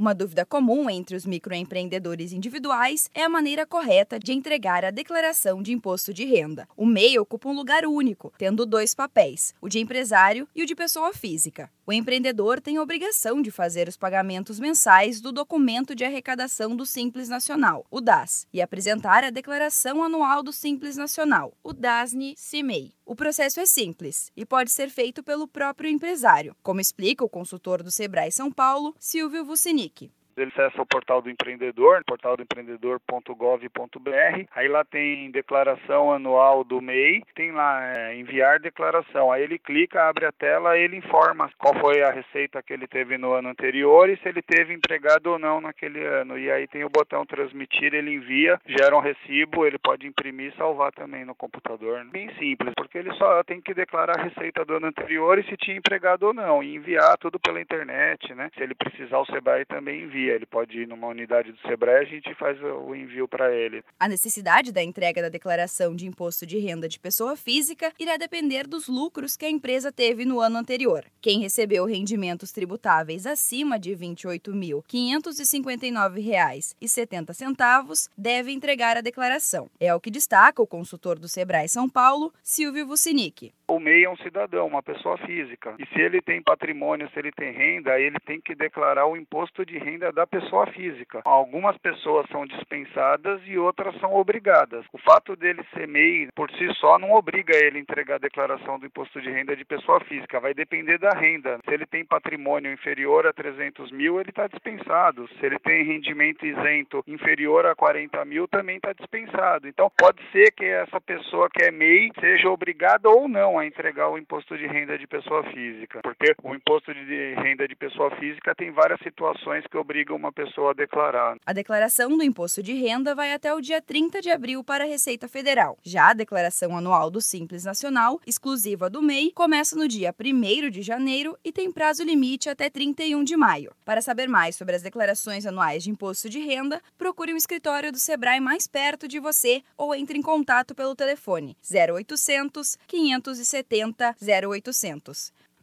Uma dúvida comum entre os microempreendedores individuais é a maneira correta de entregar a declaração de imposto de renda. O MEI ocupa um lugar único, tendo dois papéis, o de empresário e o de pessoa física. O empreendedor tem a obrigação de fazer os pagamentos mensais do documento de arrecadação do Simples Nacional, o DAS, e apresentar a declaração anual do Simples Nacional, o DASNE-CIMEI. O processo é simples e pode ser feito pelo próprio empresário, como explica o consultor do Sebrae São Paulo, Silvio Vucinic ele acessa o portal do empreendedor, portaldoempreendedor.gov.br. Aí lá tem declaração anual do MEI, tem lá é, enviar declaração. Aí ele clica, abre a tela, ele informa qual foi a receita que ele teve no ano anterior e se ele teve empregado ou não naquele ano. E aí tem o botão transmitir, ele envia, gera um recibo, ele pode imprimir e salvar também no computador. Bem simples, porque ele só tem que declarar a receita do ano anterior e se tinha empregado ou não, e enviar tudo pela internet, né? Se ele precisar, o Sebrae também envia ele pode ir numa unidade do Sebrae, a gente faz o envio para ele. A necessidade da entrega da declaração de imposto de renda de pessoa física irá depender dos lucros que a empresa teve no ano anterior. Quem recebeu rendimentos tributáveis acima de R$ 28.559,70 deve entregar a declaração. É o que destaca o consultor do Sebrae São Paulo, Silvio Vucinic. O MEI é um cidadão, uma pessoa física. E se ele tem patrimônio, se ele tem renda, ele tem que declarar o imposto de renda da pessoa física. Algumas pessoas são dispensadas e outras são obrigadas. O fato dele ser MEI por si só não obriga ele a entregar a declaração do imposto de renda de pessoa física. Vai depender da renda. Se ele tem patrimônio inferior a 300 mil, ele está dispensado. Se ele tem rendimento isento inferior a 40 mil, também está dispensado. Então pode ser que essa pessoa que é MEI seja obrigada ou não a entregar o imposto de renda de pessoa física, porque o imposto de renda de pessoa física tem várias situações que obrigam uma pessoa a declarar. A declaração do imposto de renda vai até o dia 30 de abril para a Receita Federal. Já a declaração anual do Simples Nacional, exclusiva do MEI, começa no dia 1 de janeiro e tem prazo limite até 31 de maio. Para saber mais sobre as declarações anuais de imposto de renda, procure um escritório do Sebrae mais perto de você ou entre em contato pelo telefone 0800 500 70 0800.